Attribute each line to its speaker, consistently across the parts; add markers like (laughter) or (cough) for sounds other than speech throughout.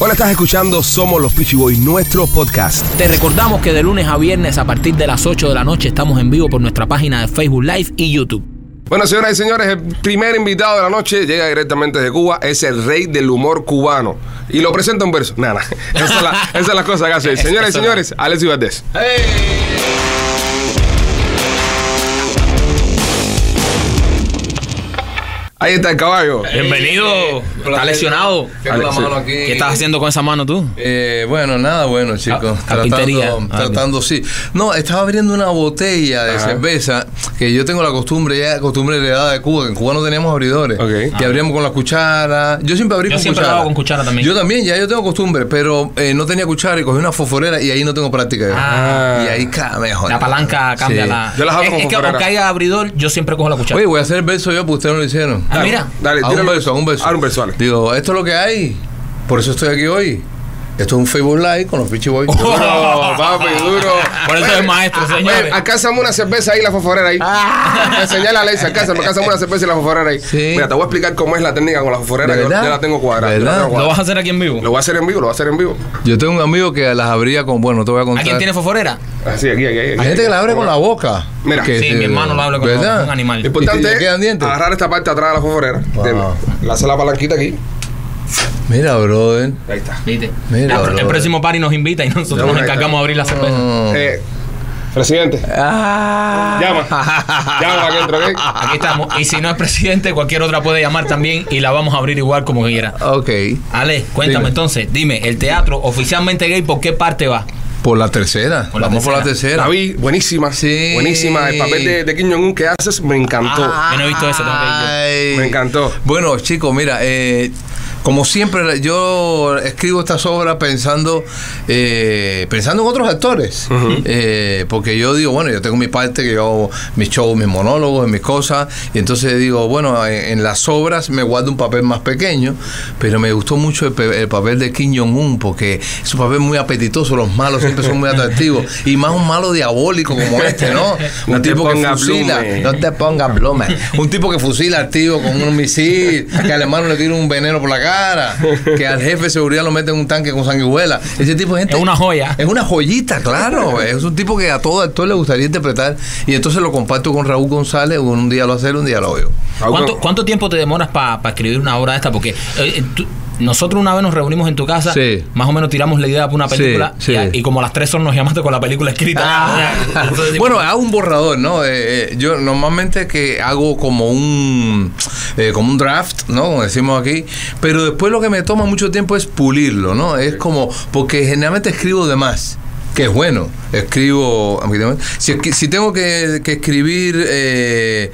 Speaker 1: Hola, estás escuchando Somos los Peachy Boys, nuestro podcast.
Speaker 2: Te recordamos que de lunes a viernes a partir de las 8 de la noche estamos en vivo por nuestra página de Facebook Live y YouTube.
Speaker 1: Bueno, señoras y señores, el primer invitado de la noche llega directamente de Cuba, es el rey del humor cubano. Y lo presenta en verso. Nada, (laughs) esa, es la, esa es la cosa que hace. (laughs) Señoras y señores, Alessio Valdés. Ahí está el caballo.
Speaker 2: Bienvenido. ¿Estás lesionado?
Speaker 3: Tengo la mano aquí.
Speaker 2: ¿Qué estás haciendo con esa mano tú?
Speaker 3: Eh, bueno, nada bueno, chicos. Tratando,
Speaker 2: Ah,
Speaker 3: tratando, sí. No, estaba abriendo una botella de
Speaker 1: Ajá.
Speaker 3: cerveza que yo tengo la costumbre, ya costumbre heredada de Cuba, que en Cuba no teníamos abridores. Que abríamos con la cuchara. Yo siempre abrí
Speaker 2: Yo
Speaker 3: con
Speaker 2: siempre
Speaker 3: cuchara.
Speaker 2: hago con cuchara también.
Speaker 3: Yo también, ya yo tengo costumbre, pero eh, no tenía cuchara y cogí una fosforera y ahí no tengo práctica.
Speaker 2: Ah.
Speaker 3: Y ahí cada mejor.
Speaker 2: La palanca cambia
Speaker 3: Sí.
Speaker 2: la.
Speaker 1: Yo las hago
Speaker 2: es,
Speaker 1: con
Speaker 2: es que aunque haya abridor, yo siempre cojo la cuchara.
Speaker 3: Oye, voy a hacer el verso yo porque ustedes no lo hicieron.
Speaker 2: Ah, mira.
Speaker 1: Dale,
Speaker 3: Haz un beso, un beso.
Speaker 1: Haz un beso, dale.
Speaker 3: Digo, esto es lo que hay. Por eso estoy aquí hoy. Esto es un Facebook Live con los Pichi Boys.
Speaker 1: Duro, (laughs) papi, duro.
Speaker 2: Por eso es maestro, señores.
Speaker 1: Oye, alcánzame una cerveza ahí, la fosforera ahí. Señala a Ley, alcánzame, alcánzame una cerveza y la fosforera ahí.
Speaker 3: Sí.
Speaker 1: Mira, te voy a explicar cómo es la técnica con la fosforera.
Speaker 3: ¿De
Speaker 1: Yo
Speaker 3: verdad?
Speaker 1: ya la tengo cuadrada.
Speaker 3: ¿De
Speaker 1: yo la
Speaker 3: verdad?
Speaker 1: tengo
Speaker 2: ¿Lo vas a hacer aquí en vivo?
Speaker 1: Lo voy a hacer en vivo, lo voy a hacer en vivo.
Speaker 3: Yo tengo un amigo que las abría con, bueno, te voy a contar.
Speaker 2: ¿Alguien tiene fosforera?
Speaker 1: Así, aquí, aquí. aquí
Speaker 3: Hay gente que la abre con la boca.
Speaker 1: Mira.
Speaker 3: Que
Speaker 2: Sí,
Speaker 3: se-
Speaker 2: mi hermano lo habla con
Speaker 3: ¿verdad?
Speaker 2: un animal.
Speaker 1: Lo importante agarrar esta parte atrás de la. ¿entiendes? Le hace la palanquita aquí.
Speaker 3: Mira, brother.
Speaker 1: Ahí está.
Speaker 2: ¿Viste?
Speaker 3: Mira,
Speaker 2: el
Speaker 3: brother.
Speaker 2: próximo party nos invita y nosotros nos encargamos de abrir la cerveza.
Speaker 1: Eh, presidente,
Speaker 3: Ah.
Speaker 1: llama. (laughs) Llama aquí dentro, ¿ok?
Speaker 2: Aquí estamos. Y si no es presidente, cualquier otra puede llamar también y la vamos a abrir igual como quiera.
Speaker 3: Ok.
Speaker 2: Ale, cuéntame
Speaker 3: Dime.
Speaker 2: entonces, dime, el teatro oficialmente gay, ¿por qué parte va?
Speaker 3: Por la tercera.
Speaker 2: Por la
Speaker 3: Vamos por la
Speaker 2: tercera.
Speaker 1: La vi, buenísima.
Speaker 3: Sí.
Speaker 1: Buenísima. El papel de, de Kim Jong-un que haces me encantó.
Speaker 3: Ah.
Speaker 2: Yo no he visto eso, que.
Speaker 3: Ay.
Speaker 1: Me encantó.
Speaker 3: Bueno, chicos, mira, eh, como siempre, yo escribo estas obras pensando eh, pensando en otros actores. Eh, porque yo digo, bueno, yo tengo mi parte, que yo hago mis shows, mis monólogos, mis cosas. Y entonces digo, bueno, en, en las obras me guardo un papel más pequeño. Pero me gustó mucho el, el papel de Kim Jong-un, porque es un papel muy apetitoso. Los malos siempre son muy atractivos. Y más un malo diabólico como este, ¿no?
Speaker 1: No
Speaker 3: un tipo que fusila. No te pongas bloma. Un tipo que fusila al tío con un misil, que al hermano le tira un veneno por la cara, que al jefe de seguridad lo mete en un tanque con sanguijuela. Ese tipo de gente.
Speaker 2: Es una joya.
Speaker 3: Es una joyita, claro. Es un tipo que a todo actor le gustaría interpretar. Y entonces lo comparto con Raúl González. Un día lo hace, un día lo oigo.
Speaker 2: ¿Cuánto, cuánto tiempo te demoras para escribir una obra de esta? Porque eh, tú- nosotros una vez nos reunimos en tu casa,
Speaker 3: Sí.
Speaker 2: más o menos tiramos la idea para una película
Speaker 3: sí.
Speaker 2: Y, como a las tres horas nos llamaste con la película escrita. (laughs) Digo,
Speaker 3: bueno, hago un borrador, ¿no? Eh, eh, yo normalmente que hago como un eh, como un draft, ¿no? Como decimos aquí, pero después lo que me toma mucho tiempo es pulirlo, ¿no? Es como porque generalmente escribo de más. Que es bueno, escribo. Si, si tengo que, que escribir, eh,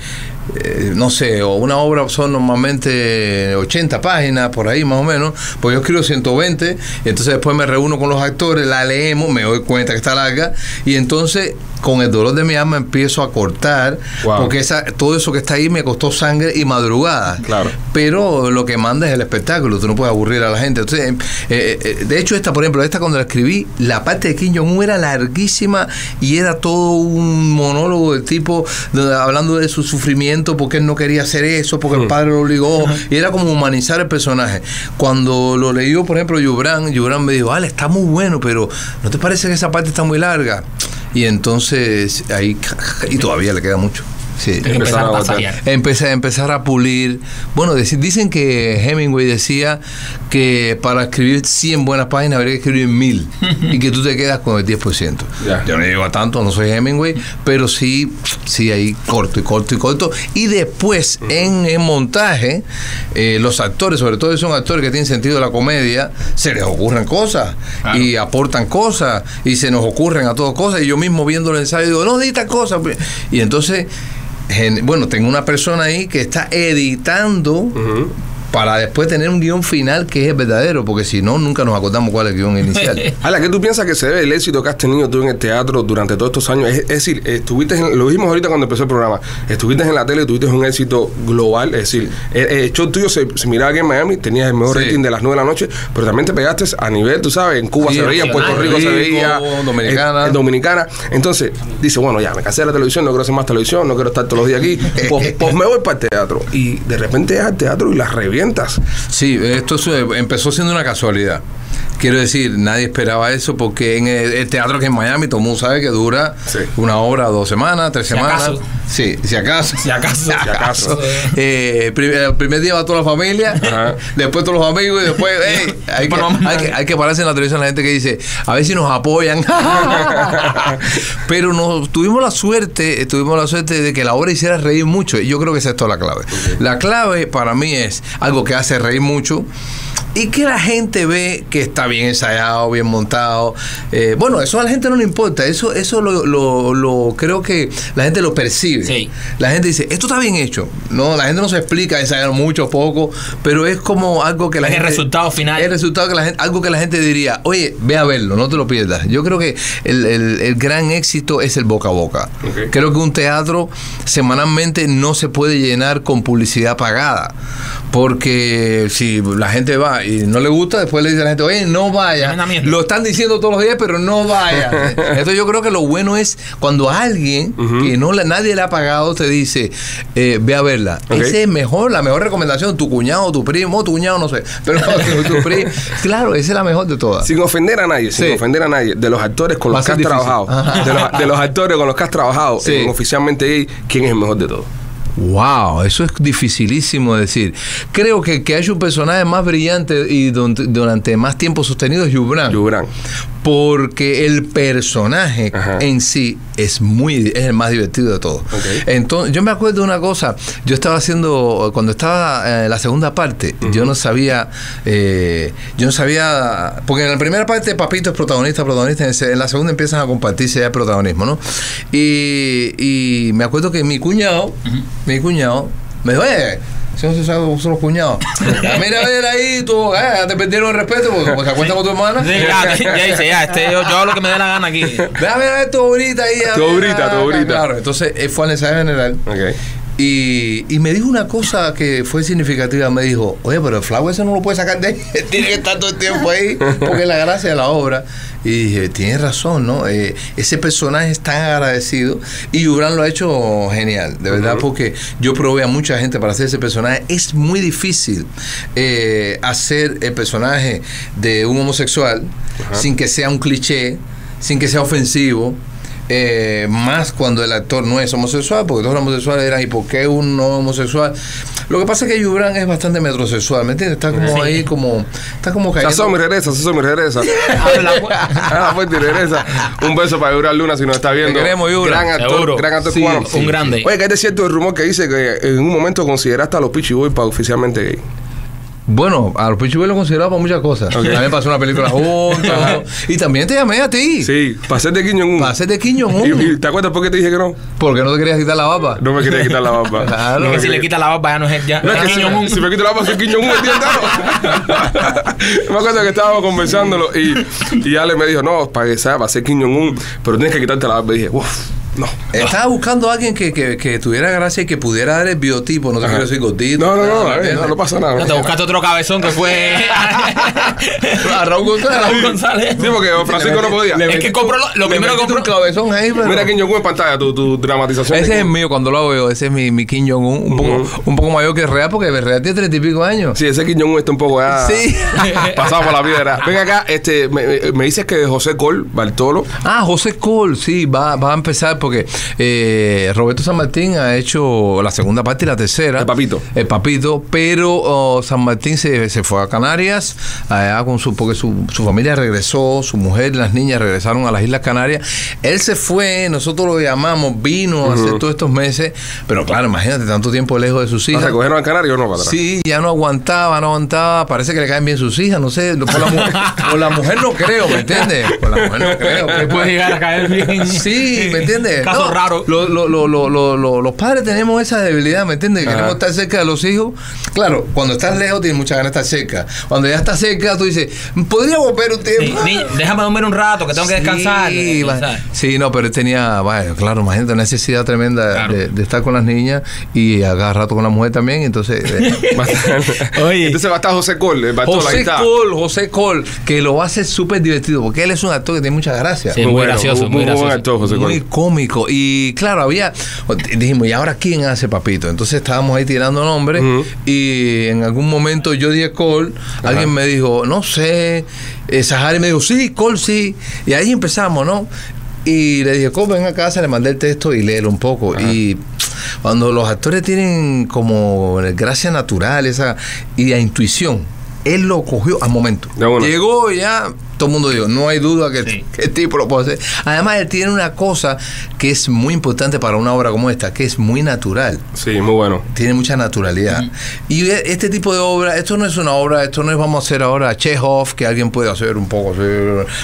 Speaker 3: eh, no sé, o una obra son normalmente 80 páginas, por ahí más o menos, pues yo escribo 120, y entonces después me reúno con los actores, la leemos, me doy cuenta que está larga, y entonces con el dolor de mi alma empiezo a cortar,
Speaker 1: Wow.
Speaker 3: porque esa, todo eso que está ahí me costó sangre y madrugada.
Speaker 1: Claro.
Speaker 3: Pero lo que manda es el espectáculo, tú no puedes aburrir a la gente. Entonces, eh, eh, de hecho, esta, por ejemplo, esta cuando la escribí, la parte de Kim Jong-un era larguísima y era todo un monólogo del tipo de- hablando de su sufrimiento porque él no quería hacer eso, porque el padre lo obligó, y era como humanizar el personaje. Cuando lo leyó, por ejemplo, Yubran, Yubran me dijo, vale, está muy bueno, pero ¿no te parece que esa parte está muy larga? Y entonces ahí, y todavía le queda mucho. Sí.
Speaker 2: empezar a
Speaker 3: empezar a pulir. Bueno, dicen que Hemingway decía que para escribir 100 buenas páginas habría que escribir 1000 (laughs) y que tú te quedas con el 10%.
Speaker 1: Ya.
Speaker 3: Yo no llego a tanto, no soy Hemingway, pero sí, sí ahí corto y corto y corto. Y después, en el montaje, eh, los actores, sobre todo si son actores que tienen sentido de la comedia, se les ocurren cosas
Speaker 2: Claro.
Speaker 3: y aportan cosas y se nos ocurren a todos cosas. Y yo mismo viendo el ensayo digo, no, di esta cosa. Y entonces bueno, tengo una persona ahí que está editando para después tener un guion final que es el verdadero, porque si no, nunca nos acordamos cuál es el guion inicial. (laughs)
Speaker 1: Ala, ¿qué tú piensas que se debe el éxito que has tenido tú en el teatro durante todos estos años? Es, es decir, estuviste, en- lo dijimos ahorita cuando empezó el programa, estuviste en la tele, tuviste un éxito global, es decir, el, el show tuyo se, se miraba aquí en Miami, tenías el mejor
Speaker 3: Sí.
Speaker 1: rating de las 9 de la noche, pero también te pegaste a nivel, tú sabes, en Cuba
Speaker 3: Sí,
Speaker 1: se veía, en Puerto Rico, se veía,
Speaker 3: Dominicana.
Speaker 1: en, en Dominicana. Entonces, dice, bueno, ya, me cansé de la televisión, no quiero hacer más televisión, no quiero estar todos los días aquí, pues, (laughs) pues me voy para el teatro. Y de repente es al teatro y la revienta 800.
Speaker 3: Sí, esto es- empezó siendo una casualidad. Quiero decir, nadie esperaba eso porque en el, el teatro que en Miami, todo el mundo sabe que dura
Speaker 1: Sí.
Speaker 3: una hora, dos semanas, tres
Speaker 2: Si
Speaker 3: semanas.
Speaker 2: acaso.
Speaker 3: Sí, si acaso.
Speaker 2: Si acaso. (laughs)
Speaker 3: Si acaso. Eh, prim- el primer día va toda la familia,
Speaker 1: Ajá. (laughs)
Speaker 3: después todos los amigos y después (laughs) hey, hay, que, hay, que, hay que pararse en la televisión la gente que dice, a ver si nos apoyan. Pero nos, tuvimos la suerte, eh, tuvimos la suerte de que la obra hiciera reír mucho. Y yo creo que esa es toda la clave. La clave para mí es algo que hace reír mucho y que la gente ve que está bien ensayado, bien montado. Eh, bueno, eso a la gente no le importa. Eso, eso lo, lo- lo- creo que la gente lo percibe.
Speaker 2: Sí.
Speaker 3: La gente dice, esto está bien hecho. No, la gente no se explica, ensayaron mucho, poco, pero es como algo que la
Speaker 2: Es el
Speaker 3: gente.
Speaker 2: resultado final.
Speaker 3: Es el resultado que la gente, algo que la gente diría, oye, ve a verlo, no te lo pierdas. Yo creo que el, el- el gran éxito es el boca a boca. Creo que un teatro semanalmente no se puede llenar con publicidad pagada. Porque si la gente va y no le gusta, después le dice a la gente, oye, no vaya. Lo están diciendo todos los días, pero no vaya. (laughs) Entonces yo creo que lo bueno es cuando alguien que no le- nadie le ha pagado te dice, eh, ve a verla. Ese es mejor, la mejor recomendación, tu cuñado, tu primo, tu cuñado, no sé. (laughs) Pero tu, tu primo. Claro, esa es la mejor de todas.
Speaker 1: Sin ofender a nadie, sin ofender a nadie, de los actores con los que has
Speaker 3: difícil.
Speaker 1: trabajado, de los, de los actores con los que has trabajado
Speaker 3: Sí.
Speaker 1: en oficialmente gay, ¿quién es el mejor de todos?
Speaker 3: Wow, eso es dificilísimo de decir. Creo que que hay un personaje más brillante y durante más tiempo sostenido es Yubran.
Speaker 1: Yubran.
Speaker 3: Porque el personaje
Speaker 1: Ajá.
Speaker 3: en sí es muy es el más divertido de todos. Entonces, yo me acuerdo de una cosa. Yo estaba haciendo, cuando estaba en la segunda parte, yo no sabía, eh, yo no sabía, porque en la primera parte Papito es protagonista, protagonista, en la segunda empiezan a compartirse ya el protagonismo, ¿no? Y, y me acuerdo que mi cuñado, mi cuñado, me dijo, oye, si no se sabe son los cuñados. (laughs) "Ah, Mira, a ver ahí, tú, eh, te perdieron el respeto porque se acuesta con tu hermana.
Speaker 2: Sí, ya, ya dice, ya, este, yo, yo hago lo que me dé la gana aquí.
Speaker 3: Ve a ver a ver tu obrita ahí.
Speaker 1: Tu obrita, tu obrita.
Speaker 3: Claro, entonces él fue al ensayo general
Speaker 1: Ok.
Speaker 3: Y, y me dijo una cosa que fue significativa. Me dijo, oye, pero el flaco ese no lo puede sacar de ahí. (laughs) Tiene que estar todo el tiempo ahí porque es la gracia de la obra. Y dije, tienes razón, ¿no? Eh, ese personaje es tan agradecido y Yubran lo ha hecho genial, de verdad, porque yo probé a mucha gente para hacer ese personaje. Es muy difícil eh, hacer el personaje de un homosexual sin que sea un cliché, sin que sea ofensivo. Eh, más cuando el actor no es homosexual, porque todos los homosexuales eran, ¿y por qué un no homosexual? Lo que pasa es que Yubran es bastante metrosexual, ¿me entiendes? Está como
Speaker 2: Sí.
Speaker 3: ahí, como, está como cayendo.
Speaker 1: Sazón y regresa, Sazón y regresa.
Speaker 2: Abre la pu-
Speaker 1: Abre la puerta y regresa. Un beso para Yura Luna si nos está viendo.
Speaker 3: Te queremos, Yura.
Speaker 1: Gran actor,
Speaker 2: Seguro.
Speaker 1: gran actor
Speaker 3: Sí,
Speaker 1: cubano.
Speaker 2: un grande.
Speaker 1: Oye, que es cierto el rumor que dice que en un momento consideraste a los Pichi Boys para oficialmente gay.
Speaker 3: Bueno, a los Pichu lo consideraba para muchas cosas. También pasó una película (laughs) juntos. y también te llamé a ti.
Speaker 1: Sí, ser de Kim Jong-un.
Speaker 3: Para hacerte Quiño
Speaker 1: ¿Y, y te acuerdas por qué te dije que no?
Speaker 3: ¿Por qué no te querías quitar la baba?
Speaker 1: No me quería quitar la barba. (laughs)
Speaker 3: Claro.
Speaker 1: No
Speaker 2: que
Speaker 1: me
Speaker 2: si le
Speaker 1: quería-
Speaker 2: quita la barba ya no es ya.
Speaker 1: No, es que si,
Speaker 2: Jong-un.
Speaker 1: si me quito la barba soy Kim Jong-un el día entero. me acuerdo que estábamos conversándolo y, y Ale me dijo, no, para que sea, para ser Kim Jong-un, pero tienes que quitarte la barba. Y dije, uff, no.
Speaker 3: Estaba buscando a alguien que, que, que tuviera gracia y que pudiera dar el biotipo. No te quiero decir gordito.
Speaker 1: No, no, no,
Speaker 3: nada,
Speaker 1: eh,
Speaker 3: ¿me
Speaker 1: no, no pasa nada.
Speaker 2: No, te buscaste otro cabezón que fue.
Speaker 3: A (laughs) Raúl González.
Speaker 2: Raúl González.
Speaker 1: Sí, porque Francisco no podía.
Speaker 2: Es que compró lo, primero que compró.
Speaker 3: un cabezón ahí, pero-
Speaker 1: Mira Kim Jong-un en pantalla, tu, tu dramatización.
Speaker 3: Ese es el mío cuando lo yo. Ese es mi, mi Kim Jong-un. Un, poco, un poco mayor que el Real, porque el Real tiene treinta y pico años.
Speaker 1: Sí, ese Kim Jong-un está un poco ya
Speaker 3: Sí. (laughs)
Speaker 1: pasado por la piedra. Ven acá, este, me, me- me dices que José Col, Bartolo,
Speaker 3: Ah, José Cole, sí, va, va a empezar porque eh, Roberto San Martín ha hecho la segunda parte y la tercera.
Speaker 1: El Papito.
Speaker 3: El Papito, pero oh, San Martín se, se fue a Canarias, allá con su, porque su, su familia regresó, su mujer y las niñas regresaron a las Islas Canarias. Él se fue, nosotros lo llamamos, vino hace todos estos meses, pero claro, imagínate, tanto tiempo lejos de sus
Speaker 1: ¿la
Speaker 3: hijas.
Speaker 1: recogieron al canario o no para atrás?
Speaker 3: Sí, ya no aguantaba, no aguantaba. Parece que le caen bien sus hijas, no sé. Por la, mu- por la mujer no creo, ¿me entiendes? Por la mujer no creo.
Speaker 2: Que (laughs) puede llegar a caer bien.
Speaker 3: Sí, ¿me entiendes?
Speaker 2: Caso
Speaker 3: No,
Speaker 2: raro.
Speaker 3: lo- lo- lo- lo- lo- lo- los padres tenemos esa debilidad, ¿me entiendes? Queremos estar cerca de los hijos. Claro, cuando estás lejos tienes mucha ganas de estar cerca. Cuando ya estás cerca, tú dices, podría volver un
Speaker 2: Sí,
Speaker 3: tiempo.
Speaker 2: ni- déjame dormir un rato, que tengo que descansar.
Speaker 3: Sí, va- no, pero él tenía, bueno, claro, imagínate, una necesidad tremenda
Speaker 2: Claro.
Speaker 3: de, de estar con las niñas y a cada rato con la mujer también. Entonces, eh, (laughs)
Speaker 2: Oye.
Speaker 1: Entonces va a estar José Cole,
Speaker 3: José. Cole, José Cole, que lo hace súper divertido, porque él es un actor que tiene mucha gracia.
Speaker 2: Sí, muy gracioso, muy
Speaker 1: buen
Speaker 2: gracioso.
Speaker 1: actor, José
Speaker 3: muy
Speaker 1: Cole.
Speaker 3: Cómico. Y claro, había. Dijimos, ¿y ahora quién hace papito? Entonces estábamos ahí tirando nombres. Y en algún momento yo dije Cole. Alguien me dijo, no sé. Eh, Sahari me dijo, sí, Cole sí. Y ahí empezamos, ¿no? Y le dije, Cole, ven a casa, le mandé el texto y léelo un poco. Y cuando los actores tienen como gracia natural esa y la intuición, él lo cogió al momento. Llegó ya. Todo el mundo dijo, no hay duda que,
Speaker 2: Sí.
Speaker 3: que el tipo lo puede hacer. Además, él tiene una cosa que es muy importante para una obra como esta, que es muy natural.
Speaker 1: Sí, muy bueno.
Speaker 3: Tiene mucha naturalidad. Y e- este tipo de obra, esto no es una obra, esto no es vamos a hacer ahora Chekhov, que alguien puede hacer un poco así,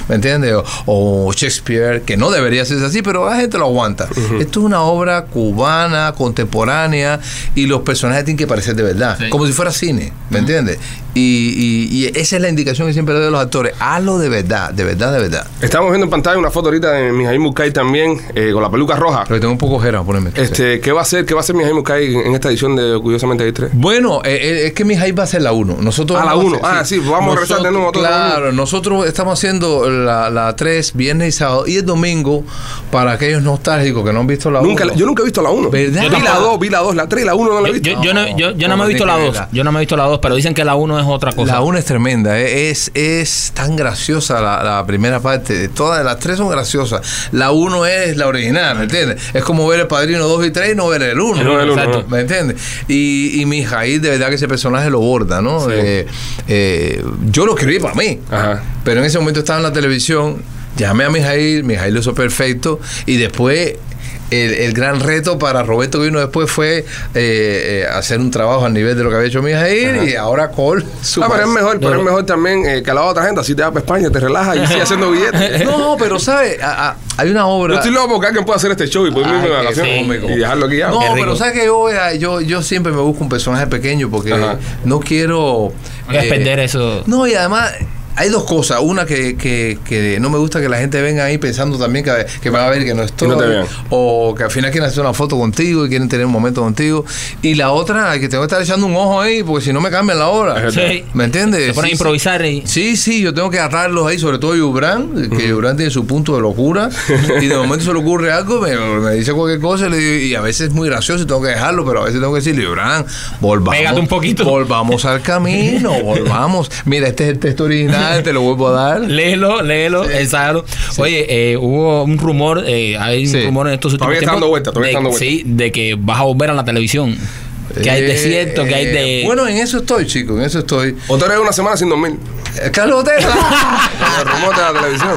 Speaker 3: ¿me entiendes? O, o Shakespeare, que no debería ser así, pero la gente lo aguanta. Esto es una obra cubana, contemporánea, y los personajes tienen que parecer de verdad,
Speaker 2: Sí.
Speaker 3: como si fuera cine, ¿me entiendes? Y, y- y esa es la indicación que siempre le doy a los actores, hazlo de verdad, de verdad, de verdad.
Speaker 1: Estamos viendo en pantalla una foto ahorita de Mijail Mukay también, eh, con la peluca roja.
Speaker 3: Pero tengo un poco jera, ponerme.
Speaker 1: Este, ¿Qué va a hacer? ¿Qué va a hacer Mijail Mukay en esta edición de Curiosamente hay tres?
Speaker 3: Bueno, eh, eh, es que mi high va a ser la 1. Nosotros
Speaker 1: Ah, la
Speaker 3: a
Speaker 1: uno.
Speaker 3: hacer-
Speaker 1: Ah, sí, vamos a rezar de
Speaker 3: Nosotros-
Speaker 1: nuevo todo
Speaker 3: Claro, nosotros estamos haciendo la, la 3, viernes y sábado, y el domingo, para aquellos nostálgicos que no han visto la 1.
Speaker 1: Nunca, la- yo nunca he visto la 1.
Speaker 3: ¿Verdad?
Speaker 1: Vi la
Speaker 2: tampoco.
Speaker 1: 2, vi la 2, la 3, la 1 no la he
Speaker 2: Yo,
Speaker 1: visto.
Speaker 2: yo, yo no, yo, yo no me
Speaker 3: ¿Cómo
Speaker 2: he visto la
Speaker 3: tiene que
Speaker 2: 2.
Speaker 3: verla?
Speaker 2: Yo no me he visto la 2, pero dicen que la 1 es otra cosa.
Speaker 3: La 1 es tremenda, eh, es, es tan graciosa la, la primera parte. Todas las tres son graciosas. La 1 es la original, ¿me entiendes? Es como ver el padrino 2 y 3 y no ver el 1.
Speaker 2: El uno, el uno,
Speaker 3: exacto.
Speaker 2: ¿no?
Speaker 3: ¿Me entiendes? Y, y mi Jair, de verdad que ese personaje lo borda, ¿no?
Speaker 1: Sí.
Speaker 3: Eh, eh, yo lo escribí para mí.
Speaker 1: Ajá.
Speaker 3: Pero en ese momento estaba en la televisión, llamé a Mijail, Mijail lo hizo perfecto, y después el, el gran reto para Roberto que vino después fue eh, eh, hacer un trabajo al nivel de lo que había hecho Mijail,
Speaker 1: Ajá.
Speaker 3: y ahora Cole.
Speaker 1: Ah, pero es mejor, pero es mejor también eh, que la otra gente, así te vas para España, te relajas y sigues haciendo billetes. (laughs)
Speaker 3: No, pero ¿sabes? A- a- hay una obra...
Speaker 1: Yo estoy loco porque alguien pueda hacer este show y poder irme de vacaciones
Speaker 3: cómico.
Speaker 1: y dejarlo aquí ya.
Speaker 3: No, pero ¿sabes que yo, a- yo, yo siempre me busco un personaje pequeño porque
Speaker 1: Ajá.
Speaker 3: no quiero...
Speaker 2: No quieres perder eso.
Speaker 3: No, y además hay dos cosas. Una que, que, que no me gusta que la gente venga ahí pensando también que, que van a ver que no estoy.
Speaker 1: no
Speaker 3: o que al final quieren hacer una foto contigo y quieren tener un momento contigo. Y la otra, que tengo que estar echando un ojo ahí porque si no me cambian la hora.
Speaker 2: Sí.
Speaker 3: ¿Me entiendes?
Speaker 2: Se ponen a
Speaker 3: Sí,
Speaker 2: improvisar y.
Speaker 3: Sí, sí, yo tengo que agarrarlos ahí, sobre todo Yubran, que Yubran tiene su punto de locura, y de momento se le ocurre algo, me, me dice cualquier cosa, y, le digo- y a veces es muy gracioso y tengo que dejarlo, pero a veces tengo que decirle, Yubran, volvamos.
Speaker 2: Pégate un poquito.
Speaker 3: Volvamos al camino, (laughs) volvamos. Mira, este es el texto original, te lo vuelvo a dar.
Speaker 2: Léelo, léelo, ensáyalo. Oye, eh, hubo un rumor, eh, hay un
Speaker 3: Sí.
Speaker 2: rumor en estos últimos
Speaker 1: Todavía está
Speaker 2: tiempos.
Speaker 1: dando vuelta, todavía
Speaker 2: de,
Speaker 1: está dando vuelta.
Speaker 2: Sí, de que vas a volver a la televisión. Que hay
Speaker 3: Eh,
Speaker 2: desierto, que hay de.
Speaker 3: Bueno, en eso estoy, chicos, en eso estoy.
Speaker 1: O te una semana sin dormir.
Speaker 3: Eh, Carlos Otero. (laughs)
Speaker 1: De la televisión.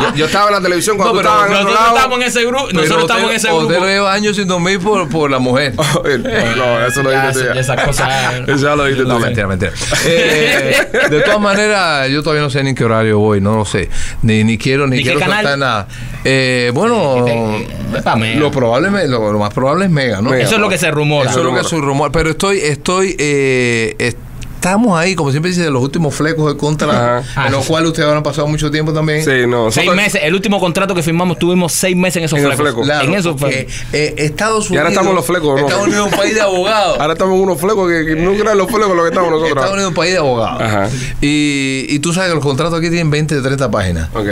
Speaker 1: Yo, yo estaba en la televisión cuando
Speaker 3: No,
Speaker 1: tú
Speaker 3: pero
Speaker 1: estabas en otro
Speaker 2: nosotros estamos en ese grupo. Nosotros estamos en ese grupo.
Speaker 3: Otero lleva años sin dormir por, por la mujer. (laughs)
Speaker 1: no, eso lo dijiste
Speaker 2: ya esas cosas. (laughs)
Speaker 1: Eso ya lo dijiste
Speaker 3: No, mentira, mentira. Eh, de todas maneras, yo todavía no sé ni en qué horario voy, no lo sé. Ni, ni quiero, ni,
Speaker 2: ¿Ni qué
Speaker 3: quiero
Speaker 2: canal?
Speaker 3: saltar nada. Eh, bueno,
Speaker 2: Eh,
Speaker 3: lo, probable, lo, lo más probable es Mega, ¿no?
Speaker 1: Mega.
Speaker 2: Eso es lo que se rumora.
Speaker 3: Eso es lo que es un rumor. Pero estoy, estoy, eh, estamos ahí, como siempre dice, de los últimos flecos de contra, en los cuales ustedes habrán pasado mucho tiempo también.
Speaker 1: Sí, no.
Speaker 2: Seis
Speaker 1: nosotros-
Speaker 2: meses. El último contrato que firmamos tuvimos seis meses en esos
Speaker 1: En
Speaker 2: flecos.
Speaker 3: Claro,
Speaker 2: en esos
Speaker 3: porque,
Speaker 2: flecos.
Speaker 3: eh, Estados
Speaker 1: Y
Speaker 3: Unidos.
Speaker 1: ahora estamos en los flecos, ¿no?
Speaker 3: Estados Unidos es un país de abogados.
Speaker 1: Ahora estamos en unos flecos que, que no crean los flecos lo que estamos nosotros.
Speaker 3: Estados Unidos es un país de abogados.
Speaker 1: Ajá.
Speaker 3: Y, y tú sabes que los contratos aquí tienen 20 de 30 páginas.
Speaker 1: Ok.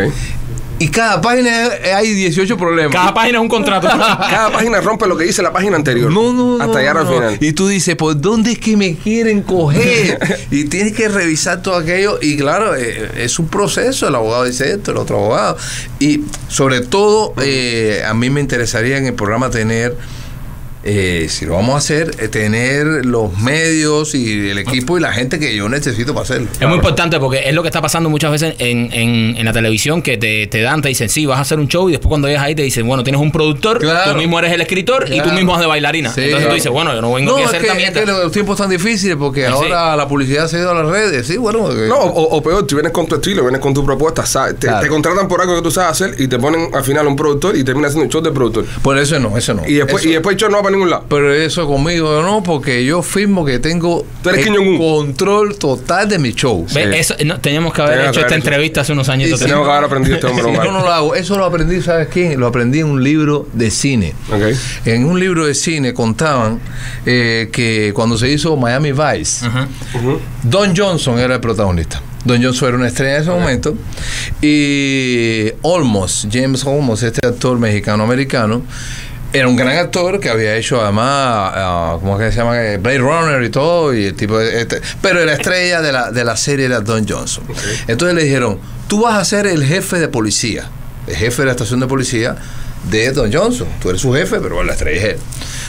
Speaker 3: Y cada página hay 18 problemas.
Speaker 2: Cada página es un contrato. (laughs)
Speaker 1: Cada página rompe lo que dice la página anterior.
Speaker 3: No, no, no.
Speaker 1: Hasta llegar al
Speaker 3: no.
Speaker 1: final.
Speaker 3: Y tú dices, ¿por dónde es que me quieren coger? (laughs) y tienes que revisar todo aquello. Y claro, eh, es un proceso. El abogado dice esto, el otro abogado. Y sobre todo, eh, a mí me interesaría en el programa tener. Eh, si lo vamos a hacer, eh, tener los medios y el equipo y la gente que yo necesito para hacerlo.
Speaker 2: Es muy importante porque es lo que está pasando muchas veces en, en, en la televisión que te, te dan, te dicen, sí, vas a hacer un show y después cuando llegas ahí te dicen, bueno, tienes un productor,
Speaker 3: Claro.
Speaker 2: tú mismo eres el escritor y tú
Speaker 3: Claro.
Speaker 2: mismo has de bailarina.
Speaker 3: Sí.
Speaker 2: Entonces tú dices, bueno, yo no vengo
Speaker 3: No,
Speaker 2: aquí a
Speaker 3: es
Speaker 2: hacer
Speaker 3: que,
Speaker 2: esta
Speaker 3: es que los tiempos están difíciles porque
Speaker 2: Sí.
Speaker 3: ahora la publicidad se ha ido a las redes. Sí, bueno. eh,
Speaker 1: No, o, o peor, tú vienes con tu estilo, vienes con tu propuesta, sabes, te,
Speaker 3: Claro.
Speaker 1: te contratan por algo que tú sabes hacer y te ponen al final un productor y terminas haciendo un show de productor.
Speaker 3: Por eso no, eso no.
Speaker 1: Y después,
Speaker 3: Eso-
Speaker 1: y después el show no va para para ningún lado.
Speaker 3: Pero eso conmigo no, porque yo firmo que tengo el control total de mi show.
Speaker 1: Sí.
Speaker 2: eso, no, teníamos que haber
Speaker 1: Teníamos
Speaker 2: hecho
Speaker 1: que
Speaker 2: esta
Speaker 1: hecho.
Speaker 2: entrevista hace unos años.
Speaker 1: Tenemos que haber aprendido este hombre.
Speaker 3: Yo no lo hago. Eso lo aprendí, ¿sabes quién? Lo aprendí en un libro de cine. En un libro de cine contaban eh, que cuando se hizo Miami Vice. Don Johnson era el protagonista. Don Johnson era una estrella en ese momento. Y Olmos, James Olmos, este actor mexicano-americano, era un gran actor que había hecho además, ah, ¿cómo es que se llama? Eh, Blade Runner y todo. Y el tipo de- este, pero la estrella de la, de la serie era Don Johnson. Entonces le dijeron, tú vas a ser el jefe de policía, el jefe de la estación de policía de Don Johnson. Tú eres su jefe, pero la estrella es él.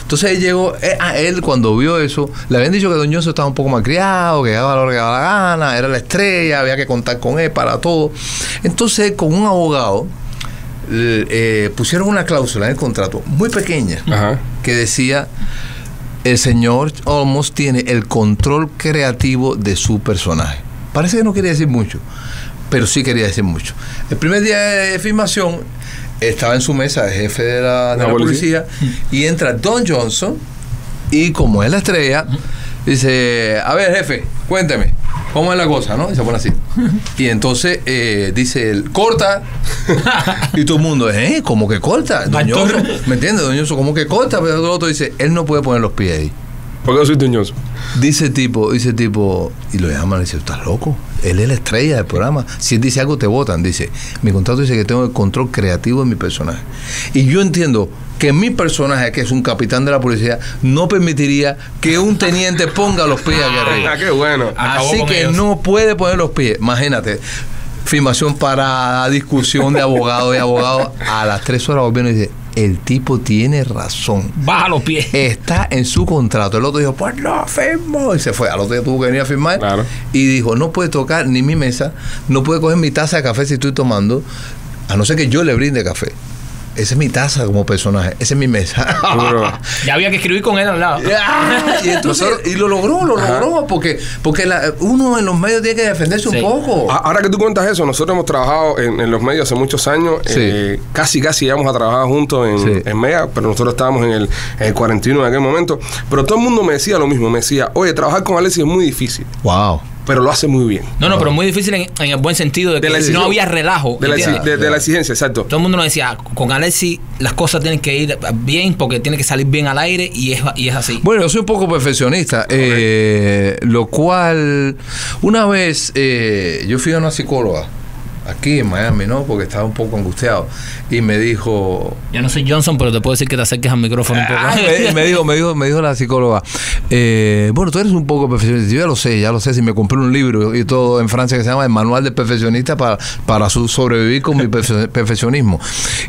Speaker 3: Entonces él llegó, eh, a él cuando vio eso, le habían dicho que Don Johnson estaba un poco mal criado, que daba lo que daba la gana, era la estrella, había que contar con él para todo. Entonces con un abogado eh, pusieron una cláusula en el contrato muy pequeña
Speaker 1: Ajá.
Speaker 3: que decía el señor Olmos tiene el control creativo de su personaje. Parece que no quería decir mucho, pero sí quería decir mucho. El primer día de filmación estaba en su mesa el jefe de la, de
Speaker 1: La
Speaker 3: la
Speaker 1: policía.
Speaker 3: policía y entra Don Johnson y como es la estrella, dice, a ver jefe, cuénteme, ¿cómo es la cosa? ¿no? Y se pone así. (laughs) Y entonces eh, dice, él, corta. (laughs) y todo el mundo, ¿eh? ¿Cómo que corta? Johnson, ¿Me entiendes? Don Johnson, ¿cómo que corta? Pero el otro dice, él no puede poner los pies ahí.
Speaker 1: ¿Por qué soy tuñoso?
Speaker 3: Dice tipo, dice tipo, y lo llaman y dice, ¿estás loco? Él es la estrella del programa. Si él dice algo, te votan. Dice, mi contrato dice que tengo el control creativo de mi personaje. Y yo entiendo que mi personaje, que es un capitán de la policía, no permitiría que un teniente ponga los pies aquí arriba.
Speaker 1: Ah, qué bueno.
Speaker 2: Acabó
Speaker 3: Así que
Speaker 2: ellos.
Speaker 3: no puede poner los pies. Imagínate, filmación parada, discusión de abogado y abogado. A las tres horas volvieron y dice, el tipo tiene razón.
Speaker 2: Baja los pies.
Speaker 3: Está en su contrato. El otro dijo, pues no, firmo. Y se fue. Al otro día tuvo que venir a firmar.
Speaker 1: Claro.
Speaker 3: Y dijo, no puede tocar ni mi mesa, no puede coger mi taza de café si estoy tomando, a no ser que yo le brinde café. Esa es mi taza como personaje. Esa es mi mesa. (laughs)
Speaker 2: Ya había que escribir con él al lado.
Speaker 3: Y entonces, y lo logró, lo
Speaker 1: Ajá.
Speaker 3: logró, porque, porque la- uno en los medios tiene que defenderse
Speaker 2: Sí.
Speaker 3: un poco.
Speaker 1: A- Ahora que tú cuentas eso, nosotros hemos trabajado en, en los medios hace muchos años.
Speaker 3: Sí.
Speaker 1: eh, casi, casi íbamos a trabajar juntos en,
Speaker 3: Sí.
Speaker 1: en Mega, pero nosotros estábamos en el, en el 41 en aquel momento. Pero todo el mundo me decía lo mismo. Me decía, oye, trabajar con Alexis es muy difícil,
Speaker 3: Wow.
Speaker 1: Pero lo hace muy bien.
Speaker 2: No, no, pero muy difícil en, en el buen sentido de que
Speaker 1: De
Speaker 2: no había relajo.
Speaker 1: De la, de la exigencia, exacto.
Speaker 2: Todo el mundo nos decía, con Alexi las cosas tienen que ir bien porque tiene que salir bien al aire y es, y es así.
Speaker 3: Bueno, yo soy un poco perfeccionista, eh, lo cual una vez eh, yo fui a una psicóloga aquí en Miami, ¿no? Porque estaba un poco angustiado y me dijo,
Speaker 2: Yo no soy Johnson, pero te puedo decir que te acerques al micrófono un poco.
Speaker 3: Ah, me, me dijo, me dijo, me dijo la psicóloga, eh, bueno, tú eres un poco perfeccionista. Yo ya lo sé, ya lo sé. Si me compré un libro y todo en Francia que se llama El Manual del Perfeccionista para, para su- sobrevivir con mi perfe- perfeccionismo.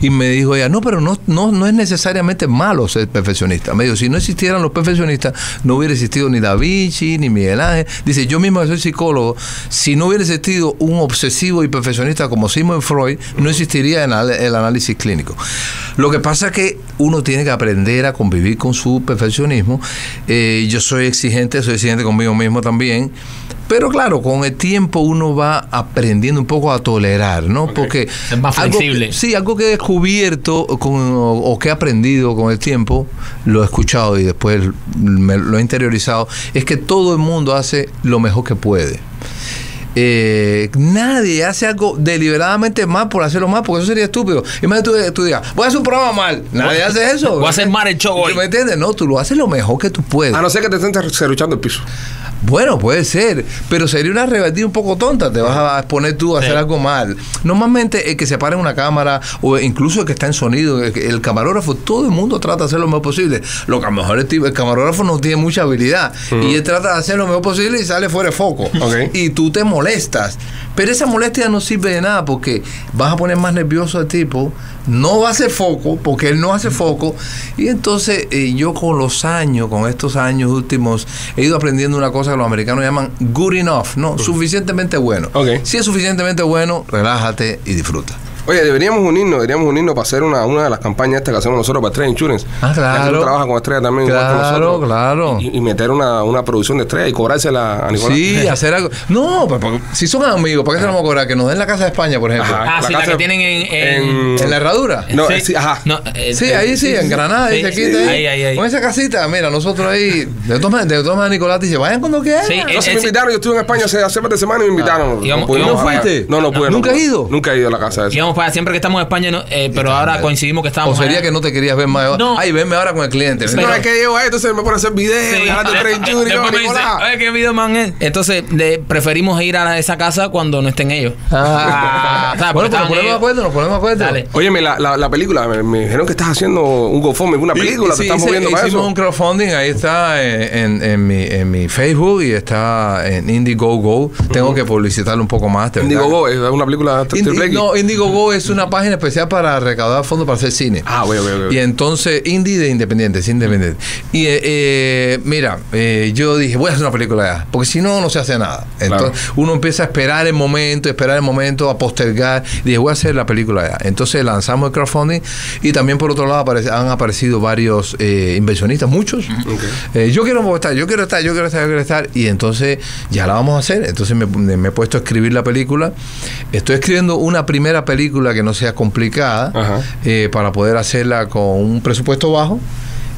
Speaker 3: Y me dijo ella, no, pero no, no, no es necesariamente malo ser perfeccionista. Me dijo, si no existieran los perfeccionistas, no hubiera existido ni Da Vinci, ni Miguel Ángel. Dice, yo mismo que soy psicólogo, si no hubiera existido un obsesivo y perfeccionista como Sigmund Freud, no existiría el, anal- el análisis clínico. Lo que pasa es que uno tiene que aprender a convivir con su perfeccionismo. Eh, yo soy exigente, soy exigente conmigo mismo también. Pero claro, con el tiempo uno va aprendiendo un poco a tolerar, ¿no? Porque
Speaker 2: Ser más
Speaker 3: algo que-
Speaker 2: flexible.
Speaker 3: sí, algo que he descubierto con- o, o que he aprendido con el tiempo, lo he escuchado y después me lo he interiorizado, es que todo el mundo hace lo mejor que puede. Eh, nadie hace algo deliberadamente mal por hacerlo mal, porque eso sería estúpido. Imagínate tú, tú digas, voy a hacer un programa mal. Nadie hace eso.
Speaker 2: Voy a hacer mal el show hoy.
Speaker 3: ¿Me entiendes? No, tú lo haces lo mejor que tú puedes.
Speaker 1: A no ser que te estés cerruchando el piso.
Speaker 3: Bueno, puede ser, pero sería una rebatida un poco tonta. Te vas a exponer tú a hacer algo mal. Normalmente el que se para en una cámara o incluso el que está en sonido, el, camarógrafo, todo el mundo trata de hacer lo mejor posible. Lo que a lo mejor el, tipo- el camarógrafo no tiene mucha habilidad y él trata de hacer lo mejor posible y sale fuera de foco. Y tú te molestas. Pero esa molestia no sirve de nada porque vas a poner más nervioso al tipo, no va a hacer foco porque él no hace foco. Y entonces eh, yo con los años, con estos años últimos, he ido aprendiendo una cosa que los americanos llaman good enough, ¿no? Suficientemente bueno.
Speaker 1: Ok.
Speaker 3: Si es suficientemente bueno, relájate y disfruta.
Speaker 1: Oye, deberíamos unirnos, deberíamos unirnos para hacer una, una de las campañas estas que hacemos nosotros para Estrella Insurance.
Speaker 3: Ah, claro.
Speaker 1: Que tú trabajas con Estrella también. igual que
Speaker 3: Claro,
Speaker 1: nosotros.
Speaker 3: claro.
Speaker 1: Y, y meter una, una producción de Estrella y cobrársela a Nicolás.
Speaker 3: Sí, (laughs) hacer algo. No, pero porque si son amigos, ¿para qué se lo vamos a cobrar? Que nos den la casa de España, por ejemplo.
Speaker 1: Ajá.
Speaker 2: Ah, sí, la que tienen en- en-
Speaker 3: En la herradura.
Speaker 1: No, sí, ajá.
Speaker 2: No, eh,
Speaker 3: Sí,
Speaker 2: eh,
Speaker 3: ahí sí, en Granada,
Speaker 2: ahí, ahí, ahí.
Speaker 3: Con esa casita, mira, nosotros ahí. De todas maneras, de todas maneras, Nicolás dice, vayan cuando quieran.
Speaker 2: Sí,
Speaker 1: No, se me invitaron, yo estuve en España hace, hace par de semanas y me invitaron. Pudimos
Speaker 2: íbamos
Speaker 1: bajar.
Speaker 3: fuiste.
Speaker 1: No, no pude. no
Speaker 3: ¿Nunca has ido?
Speaker 1: Nunca he ido a la casa de
Speaker 2: para siempre que estamos en España, no, eh, pero ahora coincidimos que
Speaker 3: O
Speaker 2: estábamos.
Speaker 3: sería
Speaker 2: allá.
Speaker 3: que no te querías ver más.
Speaker 2: No.
Speaker 3: Ay, venme ahora con el cliente.
Speaker 1: No, es que llego ahí, entonces me pone a hacer videos
Speaker 2: Sí. "Oye, qué video man es". Entonces, le- preferimos ir a esa casa cuando no estén ellos.
Speaker 3: Ah, (laughs)
Speaker 2: O sea,
Speaker 3: bueno, pues nos ponemos de acuerdo, nos ponemos de acuerdo.
Speaker 2: Dale.
Speaker 1: Óyeme, la, la, la película, me, me dijeron que estás haciendo un GoFundMe, una película,
Speaker 3: Y-
Speaker 1: te
Speaker 3: sí,
Speaker 1: estás
Speaker 3: hice-
Speaker 1: moviendo para
Speaker 3: hicimos
Speaker 1: eso.
Speaker 3: un crowdfunding, ahí está en, en- en mi, en mi Facebook y está en Indiegogo. Tengo que publicitarlo un poco más.
Speaker 1: Indiegogo es una película
Speaker 3: Indi-
Speaker 1: triple X.
Speaker 3: no, Indiegogo es una página especial para recaudar fondos para hacer cine.
Speaker 1: Ah, voy, voy.
Speaker 3: Y entonces, indie de independiente, es independiente. Y eh, eh, mira, eh, yo dije, voy a hacer una película ya, porque si no, no se hace nada. Entonces, uno empieza a esperar el momento, esperar el momento, a postergar. Dije, voy a hacer la película ya. Entonces lanzamos el crowdfunding y también por otro lado aparece- han aparecido varios inversionistas, muchos. Yo quiero estar, yo quiero estar, yo quiero estar, yo quiero estar. Y entonces ya la vamos a hacer. Entonces me, me he puesto a escribir la película. Estoy escribiendo una primera película que no sea complicada eh, para poder hacerla con un presupuesto bajo